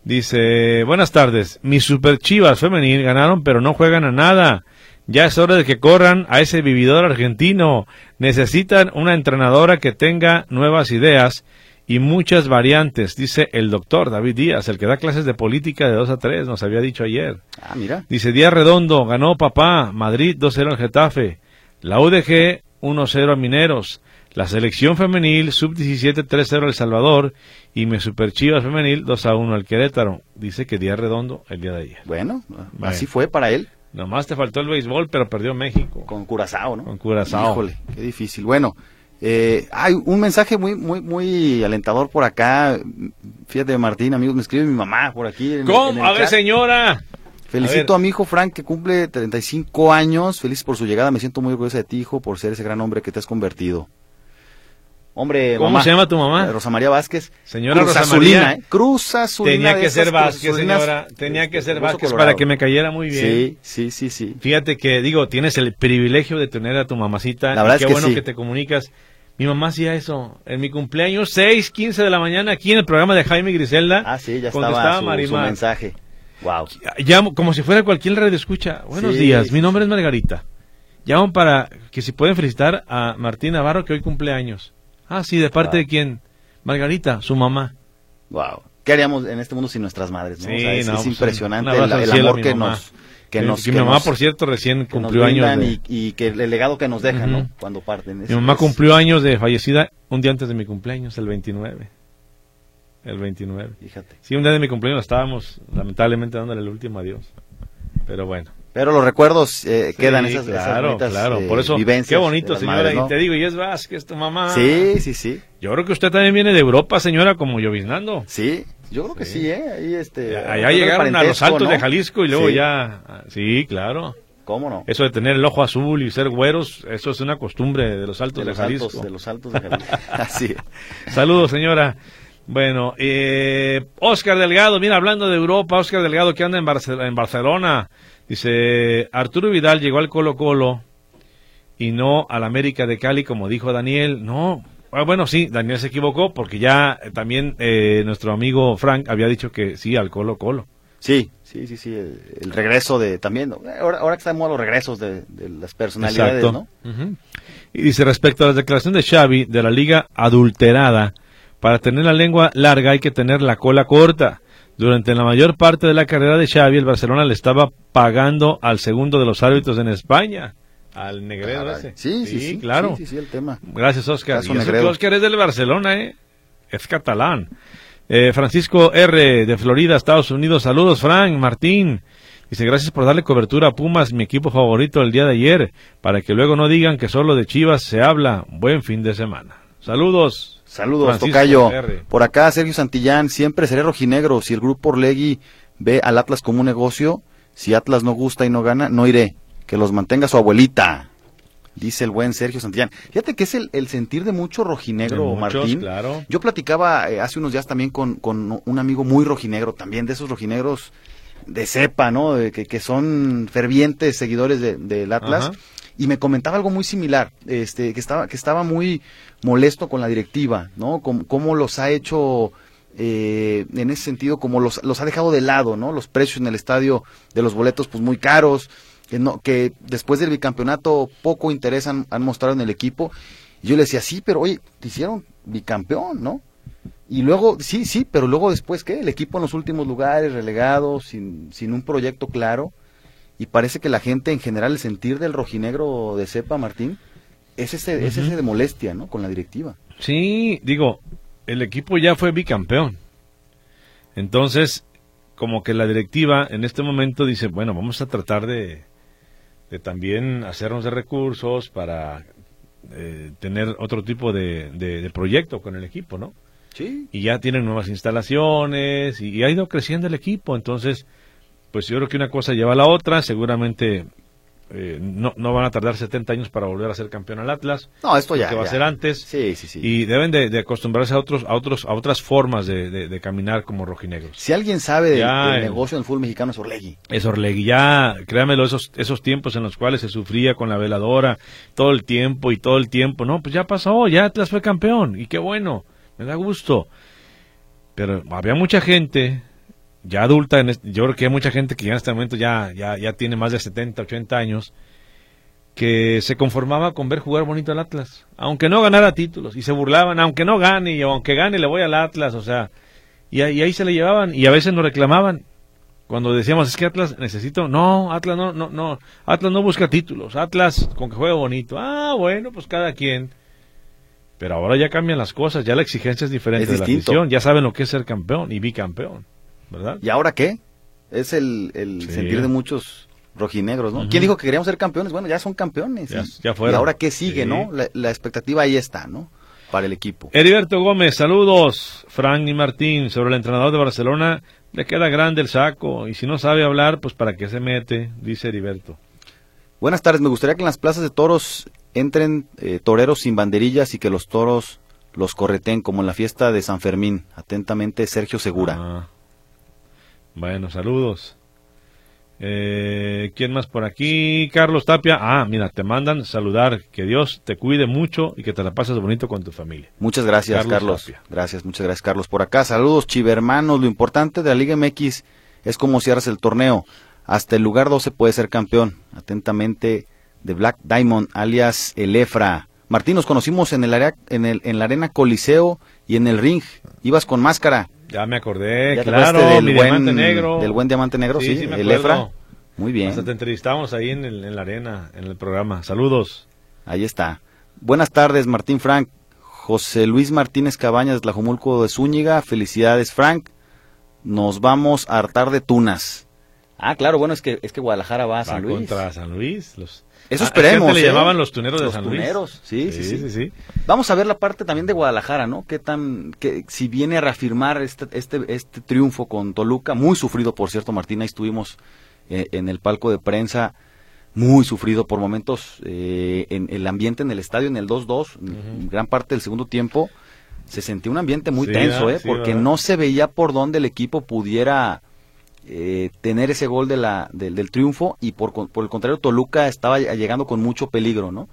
dice, buenas tardes, mis super chivas femenil ganaron pero no juegan a nada. Ya es hora de que corran a ese vividor argentino. Necesitan una entrenadora que tenga nuevas ideas y muchas variantes, dice el doctor David Díaz, el que da clases de política de 2 a 3, nos había dicho ayer. Ah, mira. Dice Díaz Redondo, ganó papá, Madrid 2-0 al Getafe, la UDG 1-0 a Mineros, la selección femenil sub-17 3-0 al Salvador y mi superchivas femenil 2-1 al Querétaro. Dice que Díaz Redondo el día de ayer. bueno, así fue para él. Nomás te faltó el béisbol, pero perdió México. Con Curazao, ¿no? Con Curazao. Híjole, qué difícil. Bueno, eh, hay un mensaje muy, muy, muy alentador por acá. Fíjate, Martín, amigos, me escribe mi mamá por aquí. ¿Cómo? a ver, señora. Felicito a, mi hijo Frank, que cumple 35 años. Feliz por su llegada. Me siento muy orgullosa de ti, hijo, por ser ese gran hombre que te has convertido. Hombre, ¿Cómo se llama tu mamá? Eh, Rosa María Vázquez. Señora Rosa María. ¿eh? Cruz Azulina. Tenía que ser Vázquez, señora. Tenía que ser Vázquez para que me cayera muy bien. Sí, sí, sí, sí. Fíjate que, digo, tienes el privilegio de tener a tu mamacita. La verdad qué es que bueno que te comunicas. Mi mamá hacía eso. En mi cumpleaños, 6, 15 de la mañana, aquí en el programa de Jaime Griselda. Ah, sí, ya estaba su, su mensaje. Wow. Llamo, como si fuera cualquier radio escucha. Buenos días, mi nombre es Margarita. Llamo para que si pueden felicitar a Martín Navarro, que hoy cumple años. Ah, sí, ¿de parte de quién? Margarita, su mamá. Wow. ¿Qué haríamos en este mundo sin nuestras madres? ¿no? es, pues, impresionante el, amor que nos, que nos... mi mamá, por cierto, recién cumplió años. De... Y, que el legado que nos dejan, ¿no? Cuando parten. mi mamá cumplió años de fallecida un día antes de mi cumpleaños, el 29. El 29. Fíjate. Sí, un día de mi cumpleaños estábamos lamentablemente dándole el último adiós. Pero bueno. Pero los recuerdos eh, quedan esas, claro, claro. Por eso, qué bonito, señora. Y te digo, y es Vázquez, tu mamá. Sí, sí, sí. Yo creo que usted también viene de Europa, señora, como lloviznando. Sí, yo creo que sí, ¿eh? Ahí, este, Allá llegaron a los altos de Jalisco y luego ya... Sí, claro. ¿Cómo no? Eso de tener el ojo azul y ser güeros, eso es una costumbre de los altos de, Jalisco. de los altos de Jalisco. Así Saludos, señora. Bueno, eh, Oscar Delgado, mira, hablando de Europa, Oscar Delgado que anda en, en Barcelona, dice, Arturo Vidal llegó al Colo Colo y no al América de Cali, como dijo Daniel. No, ah, bueno, sí, Daniel se equivocó porque ya eh, también eh, nuestro amigo Frank había dicho que sí al Colo Colo. Sí, sí, sí, sí, el, regreso de también, ahora, ahora que estamos a los regresos de, las personalidades, ¿no? Y dice, respecto a la declaración de Xavi de la liga adulterada, para tener la lengua larga hay que tener la cola corta. Durante la mayor parte de la carrera de Xavi, el Barcelona le estaba pagando al segundo de los árbitros en España. Al Negredo ese. Sí, sí, sí, claro. Sí, sí, el tema. Gracias, Oscar. Y Oscar es del Barcelona, ¿eh? Es catalán. Eh, Francisco R. de Florida, Estados Unidos. Saludos, Frank, Martín. Dice, gracias por darle cobertura a Pumas, mi equipo favorito el día de ayer, para que luego no digan que solo de Chivas se habla. Buen fin de semana. Saludos. Saludos, Tocayo. Por acá, Sergio Santillán, siempre seré rojinegro. Si el grupo Orlegui ve al Atlas como un negocio, si Atlas no gusta y no gana, no iré. Que los mantenga su abuelita. Dice el buen Sergio Santillán. Fíjate que es el, sentir de mucho rojinegro, Martín. Claro. Yo platicaba eh, hace unos días también con, con, un amigo muy rojinegro, también de esos rojinegros de cepa, ¿no? De, que, que son fervientes seguidores del Atlas y me comentaba algo muy similar, este, que estaba, que estaba muy molesto con la directiva, ¿no? Cómo, los ha hecho eh, en ese sentido, como los, los ha dejado de lado, ¿no? Los precios en el estadio de los boletos, pues muy caros, que, no, que después del bicampeonato poco interés han, mostrado en el equipo. Y yo le decía, sí, pero oye, te hicieron bicampeón, ¿no? Y luego, sí, sí, pero luego después, ¿qué? El equipo en los últimos lugares, relegado, sin, sin un proyecto claro y parece que la gente en general, el sentir del rojinegro de cepa, Martín, es ese, es ese de molestia, ¿no? Con la directiva. Sí, digo, el equipo ya fue bicampeón. Entonces, como que la directiva en este momento dice, bueno, vamos a tratar de, de también hacernos de recursos para eh, tener otro tipo de, de, proyecto con el equipo, ¿no? Sí. Y ya tienen nuevas instalaciones y ha ido creciendo el equipo, entonces pues yo creo que una cosa lleva a la otra, seguramente eh, no, no van a tardar 70 años para volver a ser campeón al Atlas. No, esto ya. Que va a ser antes. Sí, sí, sí. Y deben de, acostumbrarse a otros, a otros, a otras formas de, caminar como rojinegros. Si alguien sabe del, negocio del fútbol mexicano es Orlegui. Es Orlegui. Ya, créamelo, esos, esos tiempos en los cuales se sufría con la veladora todo el tiempo y todo el tiempo. No, pues ya pasó, ya Atlas fue campeón. Y qué bueno, me da gusto. Pero había mucha gente ya adulta, en yo creo que hay mucha gente que ya en este momento ya, ya, ya tiene más de 70, 80 años, que se conformaba con ver jugar bonito al Atlas, aunque no ganara títulos, y se burlaban, aunque no gane, y aunque gane le voy al Atlas, o sea, y, ahí se le llevaban, y a veces nos reclamaban, cuando decíamos, es que Atlas necesito, no, Atlas no, no, no, Atlas no busca títulos, Atlas con que juegue bonito, ah, bueno, pues cada quien. Pero ahora ya cambian las cosas, ya la exigencia es diferente de la afición, ya saben lo que es ser campeón y bicampeón. ¿Verdad? ¿Y ahora qué? Es el, sentir de muchos rojinegros, ¿no? ¿Quién dijo que queríamos ser campeones? Bueno, ya son campeones. Ya, y, ahora qué sigue, ¿no? La, expectativa ahí está, ¿no? Para el equipo. Heriberto Gómez, saludos. Frank y Martín, sobre el entrenador de Barcelona, le queda grande el saco. Y si no sabe hablar, pues para qué se mete, dice Heriberto. Buenas tardes, me gustaría que en las plazas de toros entren eh, toreros sin banderillas y que los toros los correten como en la fiesta de San Fermín. Atentamente, Sergio Segura. Ah. Bueno, saludos. Eh, ¿Quién más por aquí? Carlos Tapia. Ah, mira, te mandan saludar. Que Dios te cuide mucho y que te la pases bonito con tu familia. Muchas gracias, Carlos. Gracias, muchas gracias, Carlos. Por acá, saludos, chivermanos. Lo importante de la Liga MX es cómo cierras el torneo. Hasta el lugar 12 puede ser campeón. Atentamente, de Black Diamond, alias El Efra. Martín, nos conocimos en, el área, en, el, en la Arena Coliseo y en el ring. Ibas con máscara. Ya me acordé, claro, del mi buen, diamante negro. Del buen diamante negro, sí, el Efra. Muy bien. Hasta te entrevistamos ahí en, en, la arena, en el programa. Saludos. Ahí está. Buenas tardes, Martín Frank. José Luis Martínez Cabañas, Tlajumulco de Zúñiga. Felicidades, Frank. Nos vamos a hartar de tunas. Ah, claro, bueno, es que, es que Guadalajara va a San Luis. contra San Luis. Los... Eso ah, esperemos. le ¿eh? llamaban los tuneros de San Luis. Tuneros, sí sí sí, sí Vamos a ver la parte también de Guadalajara, ¿no? Qué tan, que si viene a reafirmar este, este, este triunfo con Toluca, muy sufrido, por cierto, Martina, estuvimos eh, en el palco de prensa, muy sufrido por momentos eh, en el ambiente en el estadio, en el 2-2, gran parte del segundo tiempo, se sentía un ambiente muy tenso, ¿eh? porque no se veía por dónde el equipo pudiera eh, tener ese gol de la, del triunfo y por, por, el contrario Toluca estaba llegando con mucho peligro, ¿no?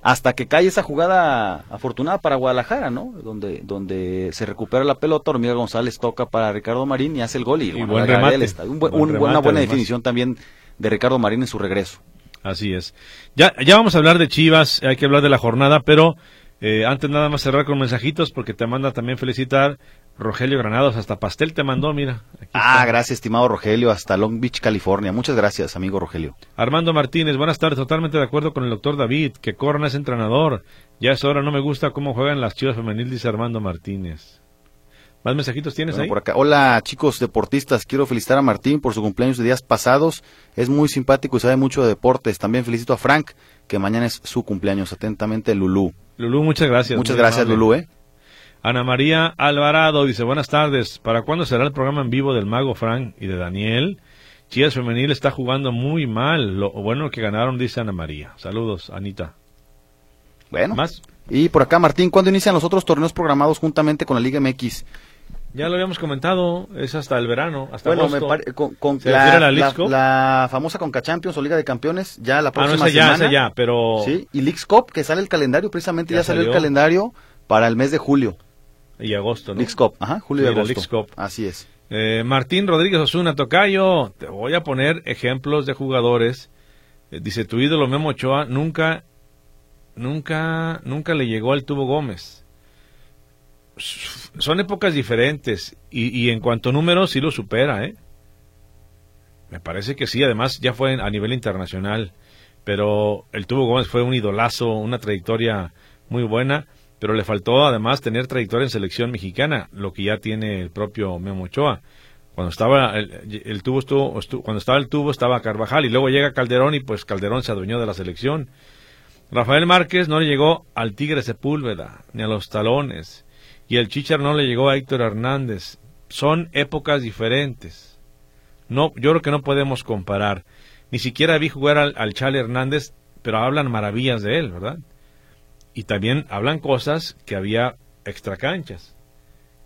Hasta que cae esa jugada afortunada para Guadalajara, ¿no? Donde, donde se recupera la pelota, Hormiga González toca para Ricardo Marín y hace el gol y, buen remate, una buena definición también de Ricardo Marín en su regreso. Así es. Ya, ya vamos a hablar de Chivas, hay que hablar de la jornada, pero eh, antes nada más cerrar con mensajitos porque te manda también felicitar Rogelio Granados, hasta pastel te mandó, mira. ah, gracias, estimado Rogelio, hasta Long Beach, California. Muchas gracias, amigo Rogelio. Armando Martínez, buenas tardes, totalmente de acuerdo con el doctor David, que Corna es entrenador. Ya es hora, no me gusta cómo juegan las chivas femenil, dice Armando Martínez. ¿Más mensajitos tienes ahí? Por acá. Hola, chicos deportistas. Quiero felicitar a Martín por su cumpleaños de días pasados. Es muy simpático y sabe mucho de deportes. También felicito a Frank, que mañana es su cumpleaños. Atentamente, Lulú. Lulú, muchas gracias. Muchas gracias, Lulú, ¿eh? Ana María Alvarado dice, buenas tardes, ¿para cuándo será el programa en vivo del Mago Frank y de Daniel? Chivas Femenil está jugando muy mal, lo bueno que ganaron, dice Ana María. Saludos, Anita. Bueno. ¿Más? Y por acá, Martín, ¿cuándo inician los otros torneos programados juntamente con la Liga MX? Ya lo habíamos comentado, es hasta el verano, hasta bueno, con, la, la, famosa Conca Champions o Liga de Campeones, ya la próxima ah, no, ya, semana. ya, pero... Sí, y Leagues Cup, que sale el calendario, precisamente ya, salió el calendario para el mes de julio. Y agosto, ¿no? Leagues Cup, ajá, julio y agosto. Así es. Eh, Martín Rodríguez Osuna, Tocayo, te voy a poner ejemplos de jugadores. Eh, dice, tu ídolo Memo Ochoa nunca, nunca, nunca le llegó al tubo Gómez. Son épocas diferentes y, y en cuanto a números sí lo supera, ¿eh? Me parece que sí, además ya fue a nivel internacional, pero el tubo Gómez fue un idolazo, una trayectoria muy buena pero le faltó además tener trayectoria en selección mexicana, lo que ya tiene el propio Memo Ochoa. Cuando estaba el, tubo cuando estaba el tubo estaba Carvajal y luego llega Calderón y pues Calderón se adueñó de la selección. Rafael Márquez no le llegó al Tigre Sepúlveda ni a los talones y el Chichar no le llegó a Héctor Hernández. Son épocas diferentes. No, yo creo que no podemos comparar. Ni siquiera vi jugar al, al Chale Hernández, pero hablan maravillas de él, ¿verdad? Y también hablan cosas que había extracanchas.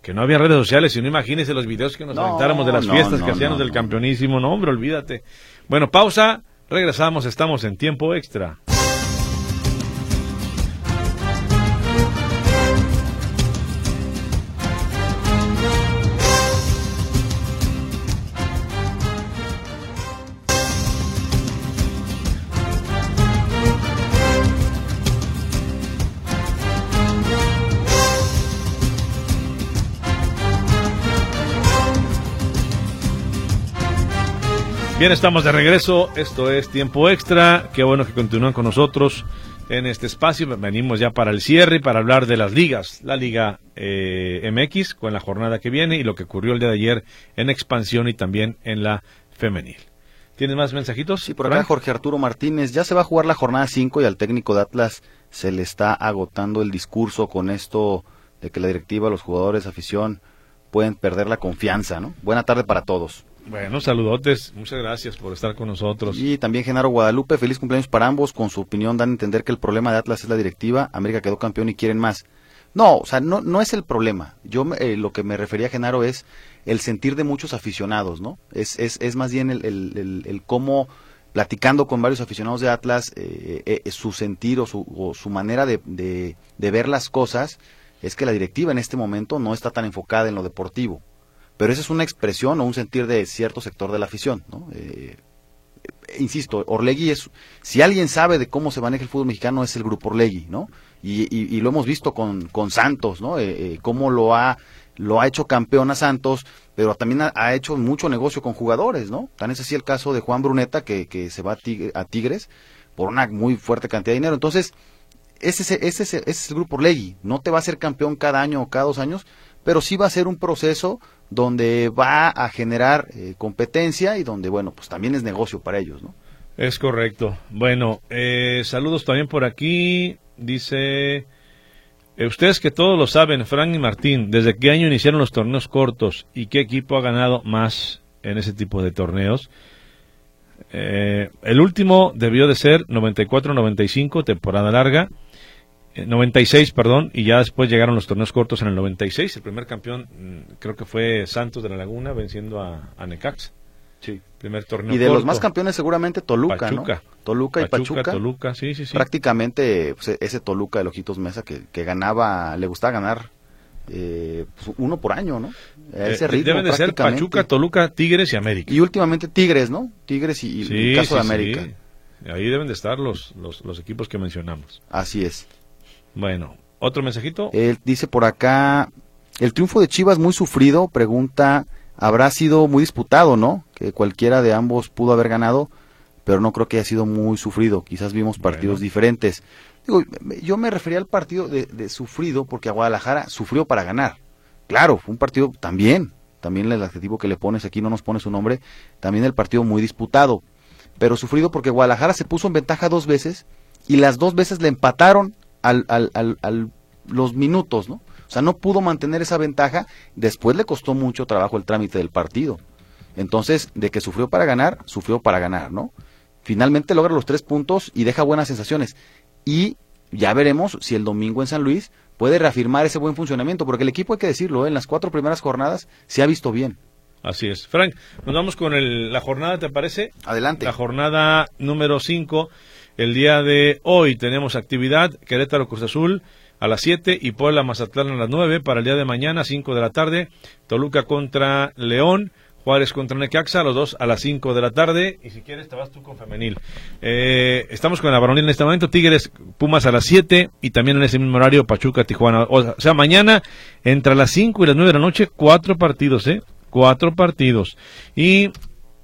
Que no había redes sociales, y no imagínese los videos que nos aventáramos de las fiestas que hacíamos del campeonísimo. No, hombre, olvídate. Bueno, pausa, regresamos, estamos en tiempo extra. Bien, estamos de regreso. Esto es Tiempo Extra. Qué bueno que continúan con nosotros en este espacio. Venimos ya para el cierre y para hablar de las ligas. La Liga eh, MX con la jornada que viene y lo que ocurrió el día de ayer en expansión y también en la femenil. ¿Tienes más mensajitos? Sí, por acá Jorge Arturo Martínez. Ya se va a jugar la jornada 5 y al técnico de Atlas se le está agotando el discurso con esto de que la directiva, los jugadores, afición pueden perder la confianza, ¿no? Buena tarde para todos. Bueno, saludotes, muchas gracias por estar con nosotros. Y también Genaro Guadalupe, feliz cumpleaños para ambos. Con su opinión dan a entender que el problema de Atlas es la directiva, América quedó campeón y quieren más. No, o sea, no, no es el problema. Yo eh, lo que me refería, Genaro, es el sentir de muchos aficionados, ¿no? Es, es, es más bien el, el, cómo, platicando con varios aficionados de Atlas, eh, eh, su sentir o su, o su manera de, de ver las cosas es que la directiva en este momento no está tan enfocada en lo deportivo pero esa es una expresión o un sentir de cierto sector de la afición, ¿no? Eh, insisto, Orlegui es, si alguien sabe de cómo se maneja el fútbol mexicano es el grupo Orlegui, ¿no? Y, lo hemos visto con, con Santos, ¿no? Eh, eh, cómo lo ha, lo ha hecho campeón a Santos, pero también ha, hecho mucho negocio con jugadores, ¿no? Tan es así el caso de Juan Bruneta, que, que se va a, Tigres por una muy fuerte cantidad de dinero. Entonces, ese, ese, ese, ese es el grupo Orlegui, no te va a ser campeón cada año o cada dos años, pero sí va a ser un proceso donde va a generar eh, competencia y donde, bueno, pues también es negocio para ellos, ¿no? Es correcto. Bueno, eh, saludos también por aquí. Dice, eh, ustedes que todos lo saben, Frank y Martín, ¿desde qué año iniciaron los torneos cortos y qué equipo ha ganado más en ese tipo de torneos? el último debió de ser 94-95, temporada larga. 96, eh, perdón, y ya después llegaron los torneos cortos en el 96. El primer campeón mm, creo que fue Santos de la Laguna venciendo a, a Necaxa. Sí. Primer torneo. Y de los más campeones seguramente Toluca, ¿no? Toluca y Pachuca. Toluca, sí, sí, sí. Prácticamente pues, ese Toluca de Ojitos Mesa que, que ganaba, le gustaba ganar eh, pues, uno por año, ¿no? A ese eh, ritmo, Deben de ser Pachuca, Toluca, Tigres y América. Y últimamente Tigres, ¿no? Tigres y, el caso de América. Ahí deben de estar los, los, los equipos que mencionamos. Así es. Bueno, otro mensajito. Él dice por acá, el triunfo de Chivas muy sufrido, pregunta, habrá sido muy disputado, ¿no? Que cualquiera de ambos pudo haber ganado, pero no creo que haya sido muy sufrido. Quizás vimos partidos diferentes. Digo, yo me refería al partido de, sufrido porque a Guadalajara sufrió para ganar. Claro, fue un partido también, también el adjetivo que le pones aquí no nos pone su nombre, también el partido muy disputado, pero sufrido porque Guadalajara se puso en ventaja dos veces y las dos veces le empataron al, al, al, los minutos, ¿no? O sea, no pudo mantener esa ventaja, después le costó mucho trabajo el trámite del partido. Entonces, de que sufrió para ganar, sufrió para ganar, ¿no? Finalmente logra los tres puntos y deja buenas sensaciones. Y ya veremos si el domingo en San Luis puede reafirmar ese buen funcionamiento, porque el equipo, hay que decirlo, ¿eh? en las cuatro primeras jornadas se ha visto bien. Así es. Frank, nos vamos con el, la jornada, ¿te parece? Adelante. La jornada número 5 el día de hoy tenemos actividad Querétaro Cruz Azul a las 7 y Puebla Mazatlán a las 9 para el día de mañana 5 de la tarde Toluca contra León Juárez contra Necaxa, los dos a las 5 de la tarde. Y si quieres, te vas tú con femenil. Eh, estamos con la varonil en este momento. Tigres, Pumas a las 7 y también en ese mismo horario Pachuca, Tijuana. O sea, mañana entre las 5 y las 9 de la noche, cuatro partidos, ¿eh? Cuatro partidos. Y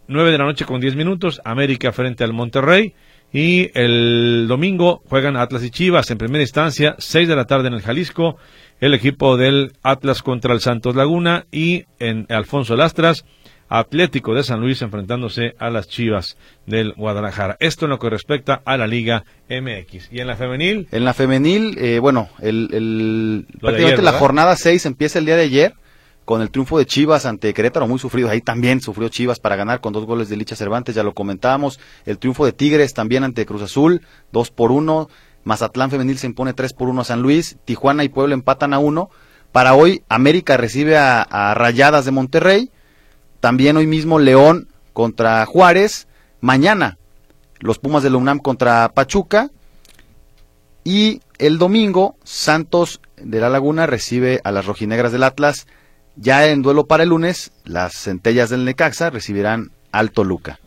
9 de la noche con 10 minutos, América frente al Monterrey. Y el domingo juegan Atlas y Chivas en primera instancia, 6 de la tarde en el Jalisco, el equipo del Atlas contra el Santos Laguna y en Alfonso Lastras, Atlético de San Luis enfrentándose a las Chivas del Guadalajara. Esto en lo que respecta a la Liga MX. ¿Y en la femenil? En la femenil, eh, bueno, el, el prácticamente la jornada 6 empieza el día de ayer con el triunfo de Chivas ante Querétaro, muy sufrido. Ahí también sufrió Chivas para ganar con dos goles de Licha Cervantes, ya lo comentábamos. El triunfo de Tigres también ante Cruz Azul, dos por uno. Mazatlán Femenil se impone tres por uno a San Luis. Tijuana y Puebla empatan a uno. Para hoy, América recibe a, a Rayadas de Monterrey. También hoy mismo León contra Juárez. Mañana, los Pumas de la UNAM contra Pachuca. Y el domingo, Santos de la Laguna recibe a las rojinegras del Atlas. Ya en duelo para el lunes, las centellas del Necaxa recibirán al Toluca.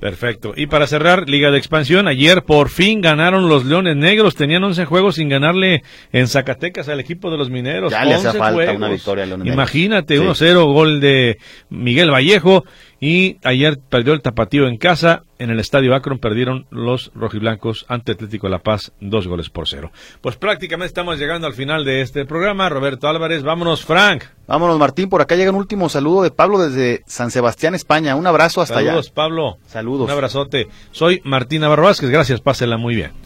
Perfecto. Y para cerrar, Liga de Expansión, ayer por fin ganaron los Leones Negros. Tenían 11 juegos sin ganarle en Zacatecas al equipo de los Mineros. Ya le hace falta una victoria a Leones Imagínate, 1-0, gol de Miguel Vallejo. Y ayer perdió el tapatío en casa. En el estadio Akron perdieron los rojiblancos ante Atlético de La Paz, dos goles por cero. Pues prácticamente estamos llegando al final de este programa. Roberto Álvarez, vámonos, Frank. Vámonos, Martín. Por acá llega un último saludo de Pablo desde San Sebastián, España. Un abrazo hasta allá. Saludos, Pablo. Saludos. Un abrazote. Soy Martín Navarro Vázquez. Gracias, pásela muy bien.